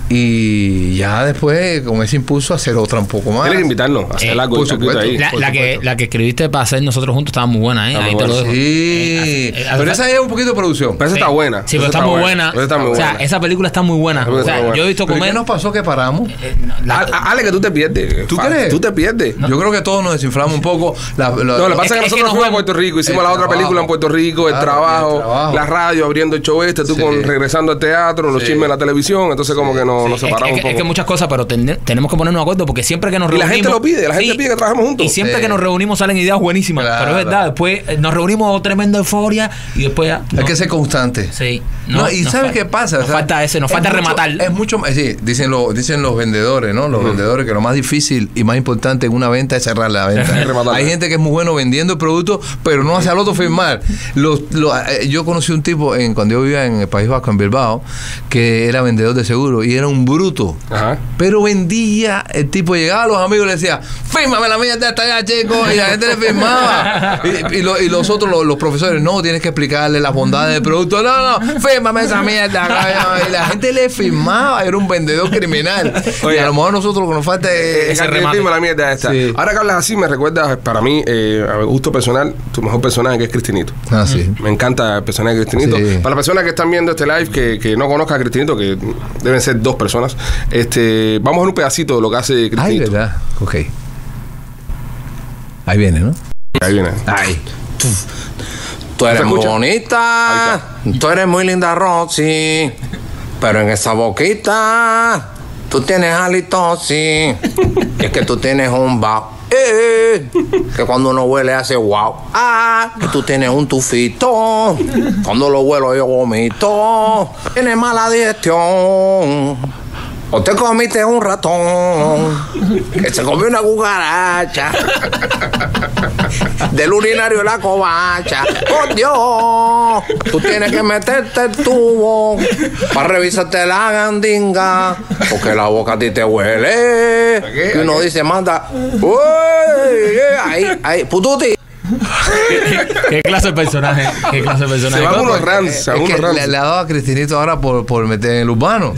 Speaker 3: y ya después con ese impulso hacer otra un poco más.
Speaker 1: Tienes que invitarnos a hacer
Speaker 2: Eh,
Speaker 1: algo
Speaker 3: supuesto.
Speaker 1: ahí.
Speaker 2: La,
Speaker 3: por
Speaker 2: la que, la que escribiste para hacer nosotros juntos estaba muy buena, ¿eh? Ahí te lo dejo.
Speaker 3: Sí,
Speaker 2: Eh, eh,
Speaker 3: pero esa es un poquito de producción.
Speaker 1: Pero esa
Speaker 2: Sí.
Speaker 1: está buena.
Speaker 2: Sí, pero está muy buena.
Speaker 1: Esa está muy
Speaker 2: o sea,
Speaker 1: buena.
Speaker 2: esa película está muy buena. O sea,
Speaker 1: buena.
Speaker 2: yo he visto
Speaker 3: ¿Pero
Speaker 2: comer.
Speaker 3: qué nos pasó que paramos?
Speaker 2: eh, la-
Speaker 1: A- a- Ale, que tú te pierdes.
Speaker 3: ¿Tú
Speaker 1: Fa-
Speaker 3: crees?
Speaker 1: Tú te pierdes.
Speaker 3: Yo creo que todos nos desinflamos un poco. La, la-
Speaker 1: No, lo que pasa es que nosotros fuimos a. Puerto Rico, hicimos la otra película en Puerto Rico, el, trabajo, la radio abriendo el show este, tú regresando al teatro, los chismes de la televisión, entonces como que nos, nos
Speaker 2: es,
Speaker 1: separamos
Speaker 2: es que,
Speaker 1: un poco.
Speaker 2: es que muchas cosas, pero ten- tenemos que ponernos de acuerdo porque siempre que nos
Speaker 1: Y la
Speaker 2: reunimos.
Speaker 1: gente lo pide, la gente pide que trabajemos juntos.
Speaker 2: Y siempre que nos reunimos salen ideas buenísimas.
Speaker 3: Claro.
Speaker 2: Pero es verdad, después eh, nos reunimos tremenda euforia y después ya.
Speaker 3: Hay
Speaker 2: no.
Speaker 3: que ser constante.
Speaker 2: Sí.
Speaker 3: No, y ¿sabes qué pasa?
Speaker 2: Nos
Speaker 3: O sea,
Speaker 2: falta ese, nos
Speaker 3: es
Speaker 2: falta
Speaker 3: mucho-
Speaker 2: rematar.
Speaker 3: Es mucho más, sí, dicen, los dicen los vendedores, ¿no? Los vendedores que lo más difícil y más importante en una venta es cerrar la venta. (laughs) Hay gente que es muy bueno vendiendo el producto, pero no hace al otro firmar. Los, los- eh, yo conocí un tipo en, cuando yo vivía en el País Vasco, en Bilbao, que era vendedor de seguro y era un bruto.
Speaker 1: Ajá.
Speaker 3: Pero vendía, el tipo llegaba a los amigos y le decía, fírmame la mierda esta ya, chico, y la gente le firmaba. Y, y lo- y los otros, los, los profesores, no, tienes que explicarle las bondades del producto. No, no, fírmame esa mierda. Y la gente le firmaba, era un vendedor criminal.
Speaker 1: Oye.
Speaker 3: y a lo mejor nosotros lo que nos falta es...
Speaker 1: Ese
Speaker 2: ese remate.
Speaker 1: la mierda esta.
Speaker 3: Sí.
Speaker 1: Ahora que hablas así, me recuerdas para mí, eh, a gusto personal, tu mejor personaje que es Cristinito.
Speaker 3: Ah, sí.
Speaker 1: Me encanta el personaje de Cristinito.
Speaker 3: Sí.
Speaker 1: Para las personas que están viendo este live que, que no conozcan a Cristinito, que deben ser dos personas, este, vamos a ver un pedacito de lo que hace
Speaker 3: Ay,
Speaker 1: Cristinito.
Speaker 3: ¿verdad? Ok. Ahí viene, ¿no?
Speaker 1: Ahí viene.
Speaker 3: Ay.
Speaker 4: Tú eres
Speaker 1: ¿Se
Speaker 4: muy bonita, tú eres muy linda, Roxy. Pero en esa boquita, tú tienes halitosis. Y es que tú tienes un bao. Eh, que cuando uno huele hace wow. Ah, que tú tienes un tufito. Cuando lo huelo yo vomito. Tienes mala digestión. O te comiste un ratón que se comió una cucaracha del urinario de la covacha. ¡Oh, Dios! Tú tienes que meterte el tubo para revisarte la gandinga, porque la boca a ti te huele. Y uno dice, manda, ¡Uy! Ahí, ahí, pututi. (laughs)
Speaker 2: ¿Qué clase de personaje? ¿Qué clase de personaje?
Speaker 1: Se van unos rants,
Speaker 3: es le, le ha dado a Cristinito ahora por, por meter en el urbano.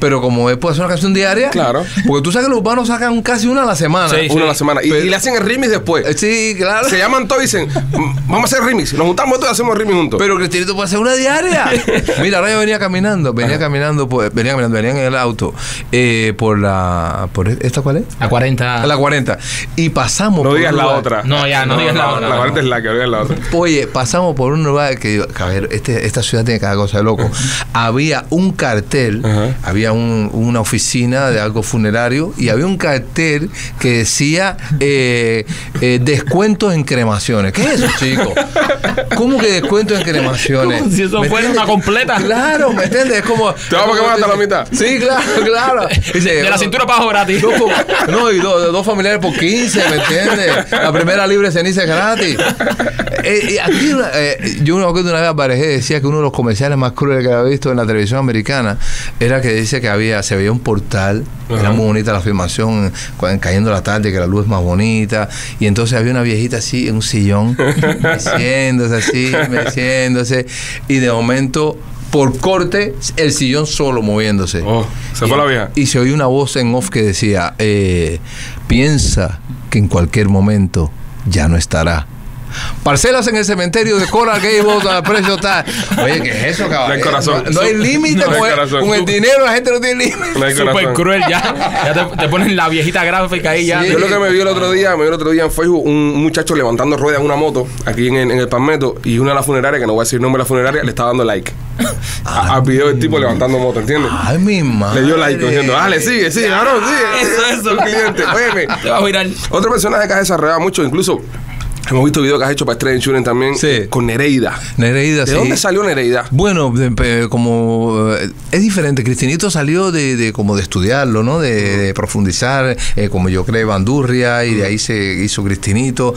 Speaker 3: Pero como puede hacer una canción diaria.
Speaker 1: Claro.
Speaker 3: Porque tú sabes que los urbanos sacan casi una a la semana.
Speaker 2: Sí.
Speaker 1: Una a la semana. Y,
Speaker 3: Pero-
Speaker 1: y le hacen el remix después.
Speaker 3: Eh, Sí, claro.
Speaker 1: Se llaman todos y dicen, "Mm, vamos a hacer remix. Nos juntamos todos y hacemos remix juntos.
Speaker 3: Pero Cristinito puede hacer una diaria. (laughs) Mira, ahora yo venía caminando, venía caminando, por- venía caminando, venía en el auto eh, por la. Por ¿Esta cuál es?
Speaker 2: A 40.
Speaker 3: La 40. Y pasamos
Speaker 1: no
Speaker 3: por
Speaker 1: digas la otra.
Speaker 2: No, ya, no digas la otra.
Speaker 1: La parte es la que digas la otra.
Speaker 3: Oye, pasamos por un lugar que digo, a ver, este, esta ciudad tiene cada cosa de loco. había un cartel,
Speaker 1: Ajá.
Speaker 3: había un- una oficina de algo funerario y había un cartel que decía eh, eh, descuentos en cremaciones. ¿Qué es eso, chico? ¿Cómo que descuentos en cremaciones?
Speaker 2: Como si eso
Speaker 3: ¿Me
Speaker 2: fuera
Speaker 3: entiendes?
Speaker 2: una completa.
Speaker 3: Claro, ¿me entiendes? Es como.
Speaker 1: Te vamos a quemar hasta la mitad.
Speaker 3: Sí, claro, claro. Dice, (laughs)
Speaker 2: De la cintura para abajo gratis.
Speaker 3: Dos, no, y dos, dos familiares por 15, ¿me entiendes? La primera libre ceniza gratis. (laughs) Eh, y aquí una- eh, yo una vez una vez aparejé decía que uno de los comerciales más crueles que había visto en la televisión americana era que dice que había se veía un portal, era muy bonita la filmación, cayendo la tarde, que la luz es más bonita, y entonces había una viejita así en un sillón, (laughs) meciéndose así, meciéndose, y de momento, por corte, el sillón solo moviéndose.
Speaker 1: Oh, se fue la vieja.
Speaker 3: Y se oía una voz en off que decía, eh, piensa que en cualquier momento ya no estará. Parcelas en el cementerio de Coral Gables al precio tal. Oye, ¿qué es eso, cabrón?
Speaker 1: No hay corazón.
Speaker 3: No, no hay límite
Speaker 1: No
Speaker 3: con, el-
Speaker 1: corazón.
Speaker 3: con el dinero, la gente no tiene límite.
Speaker 1: No hay
Speaker 2: Súper cruel ya. Ya te, te ponen la viejita gráfica ahí ya.
Speaker 3: Sí.
Speaker 1: Yo lo que me vi el otro día, me vi el otro día en Facebook un muchacho levantando ruedas en una moto aquí en, en el Palmetto y una de las funerarias, que no voy a decir el nombre de la funeraria, le estaba dando like a- al video del tipo levantando moto, ¿entiendes?
Speaker 3: Ay, mi madre.
Speaker 1: Le dio like diciendo, dale, sigue, sigue, cabrón, sigue.
Speaker 2: Eso, eso.
Speaker 1: Un cliente, óyeme.
Speaker 2: Te va a mirar.
Speaker 1: Otro personaje que has desarrollado mucho, incluso hemos visto videos que has hecho para Estrella Insurance también,
Speaker 3: Sí.
Speaker 1: con Nereida.
Speaker 3: Nereida,
Speaker 1: ¿De
Speaker 3: sí.
Speaker 1: dónde salió Nereida?
Speaker 3: Bueno, de- como eh, es diferente. Cristinito salió de, de como de estudiarlo, ¿no? De, de profundizar, eh, como yo creo, Bandurria, y de ahí se hizo Cristinito.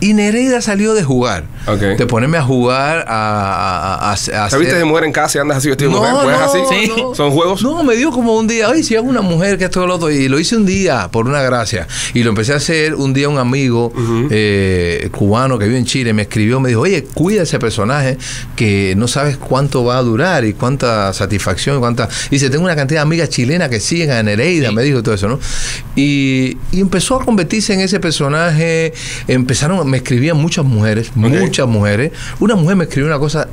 Speaker 3: Y Nereida salió de jugar.
Speaker 1: Ok.
Speaker 3: De ponerme a jugar a, a, a- a
Speaker 1: ¿Te
Speaker 3: hacer-
Speaker 1: viste de mujer en casa y andas así vestido de mujer?
Speaker 3: No,
Speaker 1: ¿Pues es
Speaker 3: no,
Speaker 1: así?
Speaker 2: Sí.
Speaker 3: no.
Speaker 1: ¿Son juegos?
Speaker 3: No, me dio como un día, oye, si hago una mujer que esto lo otro, y lo hice un día por una gracia. Y lo empecé a hacer un día un amigo eh, cubano que vive en Chile, me escribió, me dijo, oye, cuida ese personaje que no sabes cuánto va a durar y cuánta satisfacción, cuánta... Dice, tengo una cantidad de amigas chilenas que siguen a Nereida, me dijo todo eso, ¿no? Y, y empezó a convertirse en ese personaje, empezaron, me escribían muchas mujeres, muchas mujeres. Una mujer me escribió una cosa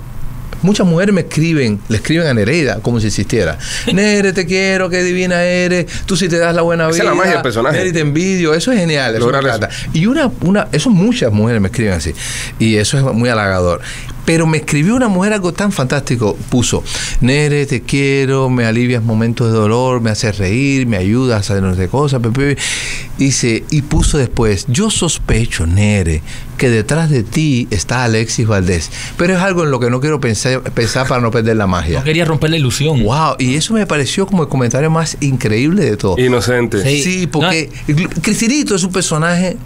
Speaker 3: Muchas mujeres me escriben, le escriben a Nereida como si existiera. (laughs) Nere, te quiero, qué divina eres. Tú sí te das la buena
Speaker 1: Esa
Speaker 3: vida.
Speaker 1: es la magia del personaje.
Speaker 3: Nere, te envidio. Eso es genial.
Speaker 1: Lograr eso.
Speaker 3: Y una, una, eso muchas mujeres me escriben así. Y eso es muy halagador. Pero me escribió una mujer algo tan fantástico. Puso, Nere, te quiero, me alivias momentos de dolor, me haces reír, me ayudas a hacer no sé cosas. pe, pe". Dice, y puso después, yo sospecho, Nere, que detrás de ti está Alexis Valdés. Pero es algo en lo que no quiero pensar, pensar para no perder la magia.
Speaker 2: No quería romper la ilusión.
Speaker 3: Wow, y eso me pareció como el comentario más increíble de todo.
Speaker 1: Inocente.
Speaker 2: Sí.
Speaker 3: Sí, porque Cristinito es un personaje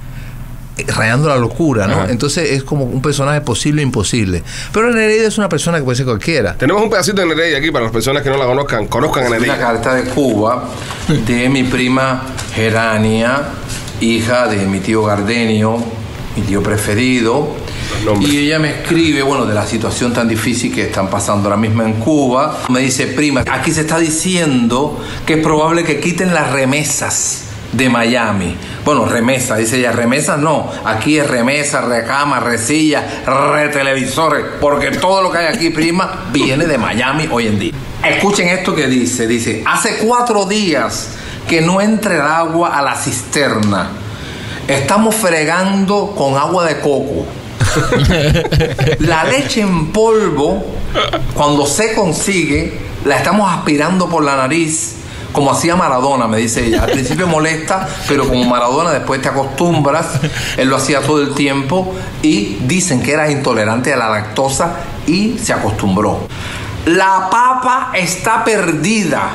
Speaker 3: rayando la locura, ¿no?
Speaker 1: Ajá.
Speaker 3: Entonces es como un personaje posible e imposible. Pero Nereida es una persona que puede ser cualquiera.
Speaker 1: Tenemos un pedacito de Nereida aquí para las personas que no la conozcan. Conozcan a
Speaker 4: Una
Speaker 1: Nereida.
Speaker 4: carta de Cuba de mi prima Gerania, hija de mi tío Gardenio, mi tío preferido. Y ella me escribe, bueno, de la situación tan difícil que están pasando ahora mismo en Cuba. Me dice, prima, aquí se está diciendo que es probable que quiten las remesas de Miami. Bueno, remesa, dice ella, remesas no. Aquí es remesa, recama, resilla, retelevisores, porque todo lo que hay aquí, prima, viene de Miami hoy en día. Escuchen esto que dice, dice, hace cuatro días que no entra el agua a la cisterna. Estamos fregando con agua de coco. (laughs) La leche en polvo, cuando se consigue, la estamos aspirando por la nariz, como hacía Maradona, me dice ella. Al principio molesta, pero como Maradona después te acostumbras, él lo hacía todo el tiempo y dicen que era intolerante a la lactosa y se acostumbró. La papa está perdida.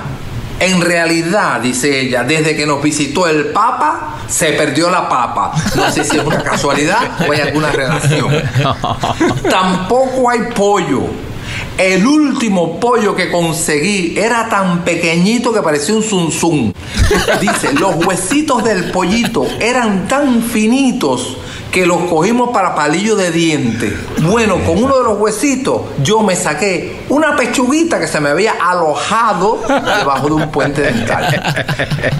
Speaker 4: En realidad, dice ella, desde que nos visitó el Papa, se perdió la papa. No sé si es una casualidad o hay alguna relación. (laughs) Tampoco hay pollo. El último pollo que conseguí era tan pequeñito que parecía un zum. Dice, los huesitos del pollito eran tan finitos que los cogimos para palillo de diente. Bueno, con uno de los huesitos yo me saqué una pechuguita que se me había alojado debajo de un puente dental.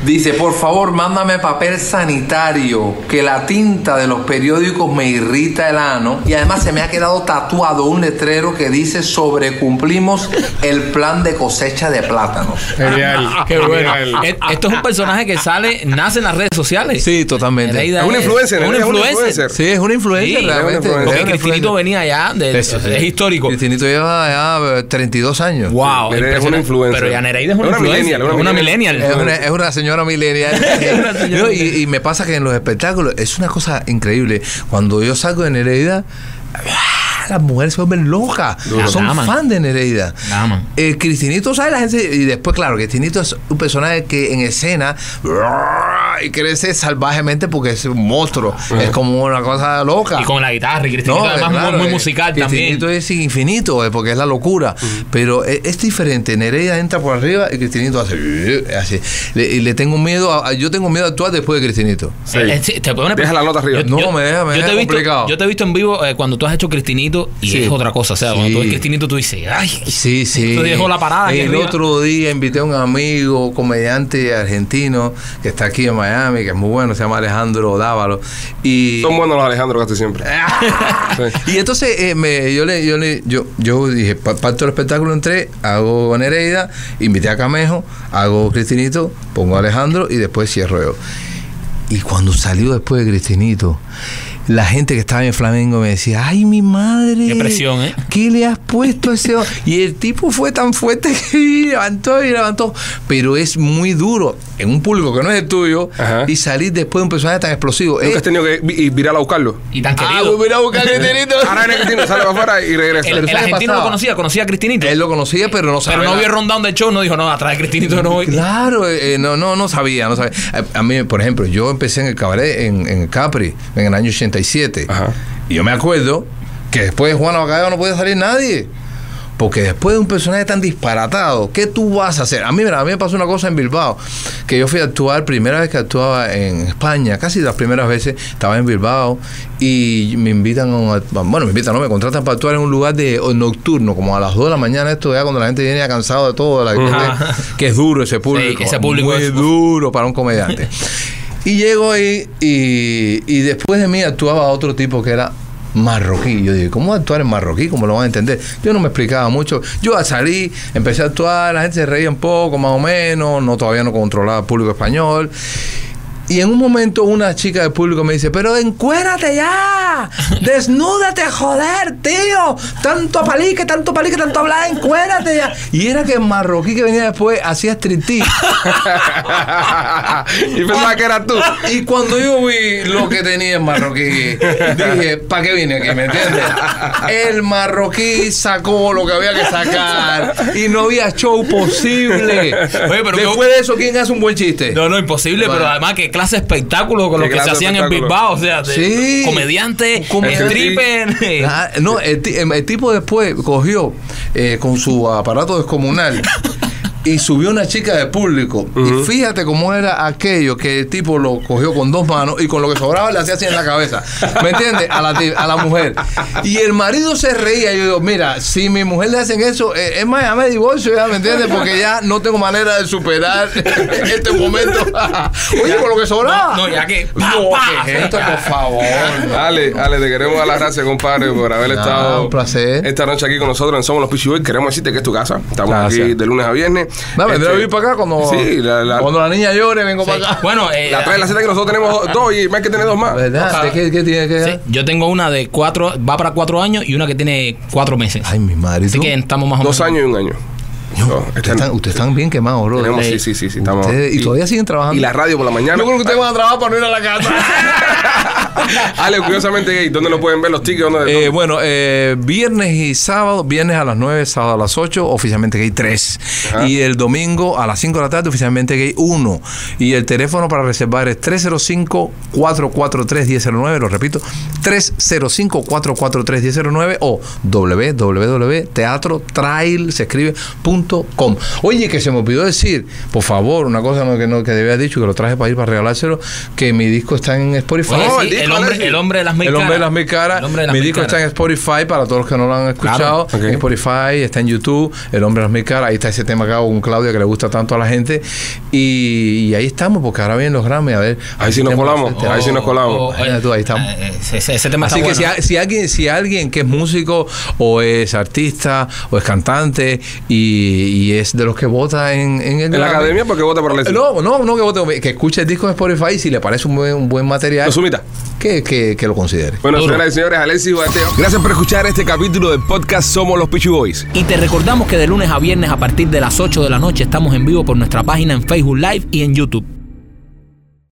Speaker 4: Dice, por favor, mándame papel sanitario, que la tinta de los periódicos me irrita el ano y además se me ha quedado tatuado un letrero que dice sobrecumplimos el plan de cosecha de plátanos.
Speaker 1: Genial.
Speaker 2: Qué bueno.
Speaker 1: Genial.
Speaker 2: E- Esto es un personaje que sale, nace en las redes sociales.
Speaker 3: Sí, totalmente.
Speaker 1: Es una
Speaker 2: es una influencer.
Speaker 1: Influencer.
Speaker 3: Sí, es una influencia
Speaker 2: Sí,
Speaker 3: realmente.
Speaker 1: una
Speaker 2: Porque Cristinito
Speaker 3: influencer.
Speaker 2: venía allá, de-
Speaker 3: Eso, sí.
Speaker 2: es histórico.
Speaker 3: Cristinito lleva ya eh, 32 años.
Speaker 2: Wow,
Speaker 1: es una influencer.
Speaker 2: Pero ya Nereida es una, influencer,
Speaker 1: millennial, una
Speaker 2: una
Speaker 1: millennial.
Speaker 2: millennial.
Speaker 3: Es una, es una señora millennial. (laughs)
Speaker 2: Una señora
Speaker 3: No, y, me pasa que en los espectáculos es una cosa increíble. Cuando yo salgo de Nereida, ¡ah! las mujeres se vuelven locas. Son fan de Nereida.
Speaker 2: La aman.
Speaker 3: Eh, Cristinito, ¿sabes? La gente, y después, claro, Cristinito es un personaje que en escena y crece salvajemente porque es un monstruo. Es como una cosa loca.
Speaker 2: Y con la guitarra, y Cristinito
Speaker 3: No,
Speaker 2: además
Speaker 3: claro,
Speaker 2: muy, muy
Speaker 3: eh,
Speaker 2: musical
Speaker 3: Cristinito
Speaker 2: también.
Speaker 3: es infinito, eh, porque es la locura. Pero es, es diferente. Nereida entra por arriba y Cristinito hace eh, así. Le, y le tengo miedo, a- yo tengo miedo a actuar después de Cristinito.
Speaker 1: Sí.
Speaker 2: Eh, eh, sí, te
Speaker 1: Deja la nota arriba.
Speaker 3: No, me deja- me
Speaker 2: yo
Speaker 3: deja
Speaker 2: te he visto,
Speaker 3: complicado.
Speaker 2: Yo te he visto en vivo eh, cuando tú has hecho Cristinito y
Speaker 3: Sí.
Speaker 2: es otra cosa. O sea, cuando tú ves. Cristinito tú dices, ay,
Speaker 3: Sí, sí.
Speaker 2: Tú dejó la parada
Speaker 3: El
Speaker 2: arriba.
Speaker 3: otro día invité a un amigo, comediante argentino, que está aquí en Miami, que es muy bueno, se llama Alejandro Dávalo. Y,
Speaker 1: Son buenos los Alejandro casi siempre. (laughs) Sí.
Speaker 3: y entonces eh, me- yo le, yo le, yo, yo dije, pa- parto del espectáculo entré, hago Nereida, invité a Camejo, hago Cristinito, pongo a Alejandro y después cierro yo. Y cuando salió después de Cristinito, la gente que estaba en Flamengo me decía, ay mi madre.
Speaker 2: Qué presión, ¿eh?
Speaker 3: ¿Qué le has puesto a ese? ho-?" Y el tipo fue tan fuerte (laughs) que levantó y levantó. Pero es muy duro en un público que no es el tuyo
Speaker 1: Ajá.
Speaker 3: y salir después de un personaje tan explosivo.
Speaker 1: Nunca
Speaker 3: Eh,
Speaker 1: has tenido que ir a buscarlo.
Speaker 2: y tan
Speaker 3: ah,
Speaker 2: querido.
Speaker 3: voy a ir a buscar a (laughs) Cristinito.
Speaker 1: Ahora viene Cristina, sale para afuera y regresa.
Speaker 2: el, el
Speaker 3: ¿sabes qué
Speaker 2: argentino lo conocía, conocía a Cristinito.
Speaker 3: Él lo conocía, pero no sabía.
Speaker 2: pero no vio rundown del show, no dijo, no, atrás de Cristinito no voy.
Speaker 3: Claro, eh, no, no, no sabía, no sabía. A, a mí, por ejemplo, yo empecé en el cabaret en, en Capri en el año 87.
Speaker 1: Ajá.
Speaker 3: Y yo me acuerdo que después de Juan Bacallao no podía salir nadie. Porque después de un personaje tan disparatado, ¿qué tú vas a hacer? A mí, mira, a mí me pasó una cosa en Bilbao, que yo fui a actuar, primera vez que actuaba en España, casi las primeras veces, estaba en Bilbao y me invitan a, bueno, me invitan, no, me contratan para actuar en un lugar de nocturno, como a las 2 de la mañana, esto ya cuando la gente viene ya cansado de todo, la que es duro ese público,
Speaker 2: ese público
Speaker 3: muy
Speaker 2: es-
Speaker 3: duro para un comediante. (laughs) Y llego ahí y, y después de mí actuaba otro tipo que era marroquí. Yo dije, ¿cómo actuar en marroquí? ¿Cómo lo van a entender? Yo no me explicaba mucho. Yo salí, empecé a actuar, la gente se reía un poco, más o menos, no todavía no controlaba el público español. Y en un momento una chica del público me dice, pero encuérate ya, (laughs) desnúdate, joder, tío, tanto palique, tanto palique, tanto hablar, encuérate ya. Y era que el marroquí que venía después hacía striptease. (laughs)
Speaker 1: y pensaba que eras tú.
Speaker 3: Y cuando yo vi lo que tenía el marroquí, dije, ¿para qué vine aquí? ¿Me entiendes? El marroquí sacó lo que había que sacar y no había show posible.
Speaker 2: Oye, pero
Speaker 3: Después de eso, ¿quién hace un buen chiste?
Speaker 2: No, no, imposible,
Speaker 3: Bueno.
Speaker 2: pero además que clase de espectáculo con lo que se hacían en. Bilbao, o sea, de
Speaker 3: Sí.
Speaker 2: comediante, stripper. (laughs)
Speaker 3: Ah, no, el, ti- el tipo después cogió eh, con su aparato descomunal y subió una chica de público. Y fíjate cómo era aquello que el tipo lo cogió con dos manos y con lo que sobraba le hacía así en la cabeza. ¿Me entiendes? A la, a la mujer. Y el marido se reía. Y yo digo, mira, si mi mujer le hacen eso, eh, es más, ya me divorcio, ya, ¿me entiendes? Porque ya no tengo manera de superar (laughs) este momento. (laughs) Oye, con lo que sobraba.
Speaker 2: No, no, ya que-
Speaker 3: No,
Speaker 2: pa,
Speaker 3: ¿qué es esto, por favor?
Speaker 1: Ale, Ale, te queremos dar las gracias, compadre, por haber
Speaker 3: Ah,
Speaker 1: estado
Speaker 3: un placer.
Speaker 1: esta noche aquí con nosotros en Somos los Pichi Boys. Queremos decirte que es tu casa. Estamos
Speaker 3: Gracias.
Speaker 1: aquí de lunes a viernes.
Speaker 3: Va, vendré
Speaker 1: Este,
Speaker 3: a vivir para acá cuando,
Speaker 1: Sí, la, la,
Speaker 3: cuando la niña llore, vengo para acá.
Speaker 2: Bueno, eh,
Speaker 1: la trae la cita que nosotros tenemos dos y más que tener dos más.
Speaker 3: ¿Verdad? ¿De qué, qué tiene que
Speaker 2: sí,
Speaker 3: ver?
Speaker 2: yo tengo una de cuatro, va para cuatro años y una que tiene cuatro meses.
Speaker 3: Ay, mi madre. ¿y
Speaker 2: Así que estamos más o
Speaker 1: Dos
Speaker 2: menos.
Speaker 1: años y un año. No,
Speaker 3: Ustedes están, ustedes están bien quemados, bro.
Speaker 1: tenemos- sí, sí, sí, sí, estamos.
Speaker 3: ustedes- y, todavía siguen trabajando.
Speaker 1: Y la radio por la mañana.
Speaker 3: Yo creo que ustedes van a trabajar para no ir a la casa. (laughs)
Speaker 1: Ale, curiosamente gay, ¿dónde lo pueden ver los tickets? ¿Dónde,
Speaker 3: Eh, bueno, eh, viernes y sábado, viernes a las 9, sábado a las 8, oficialmente gay 3.
Speaker 1: Ajá.
Speaker 3: Y el domingo a las 5 de la tarde, oficialmente gay 1. Y el teléfono para reservar es 305-443-1009, lo repito, 305-443-1009 o www.teatrotrail, se escribe, punto Oye, que se me olvidó decir, por favor, una cosa no, que, no, que debía haber dicho, que lo traje para ir para regalárselo, que mi disco está en Spotify.
Speaker 2: Oye,
Speaker 1: No,
Speaker 2: sí,
Speaker 1: el disco,
Speaker 2: el, hombre, el hombre de las mil
Speaker 3: El hombre de
Speaker 2: caras.
Speaker 3: las mil caras.
Speaker 2: El hombre de las
Speaker 3: Mi
Speaker 2: mil
Speaker 3: disco está en Spotify para todos los que no lo han escuchado.
Speaker 1: Claro.
Speaker 3: En Spotify, está en YouTube. El hombre de las mil caras. Ahí está ese tema que hago con Claudia que le gusta tanto a la gente. Y, y ahí estamos, porque ahora vienen los Grammy. A ver.
Speaker 1: Ahí sí nos
Speaker 3: tenemos
Speaker 1: colamos,
Speaker 3: ese
Speaker 1: ahí sí nos colamos.
Speaker 2: Oh,
Speaker 3: tú, ahí estamos.
Speaker 2: eh, ese, ese tema
Speaker 3: Así
Speaker 2: está
Speaker 3: que
Speaker 2: bueno.
Speaker 3: si, a- si alguien, si alguien que es músico o es artista o es cantante y, y es de los que vota en, en el
Speaker 1: En la academia, porque vota por Alexis.
Speaker 3: no, no, no que vote, que escuche el disco de Spotify y si le parece un buen, un buen material,
Speaker 1: Lo sumita.
Speaker 3: que, que, que lo considere.
Speaker 1: Bueno,
Speaker 2: Duro.
Speaker 1: señoras y señores, Alexis Guateo. Gracias por escuchar este capítulo del podcast Somos los Pichi Boys.
Speaker 2: Y te recordamos que de lunes a viernes a partir de las 8 de la noche estamos en vivo por nuestra página en Facebook Live y en YouTube.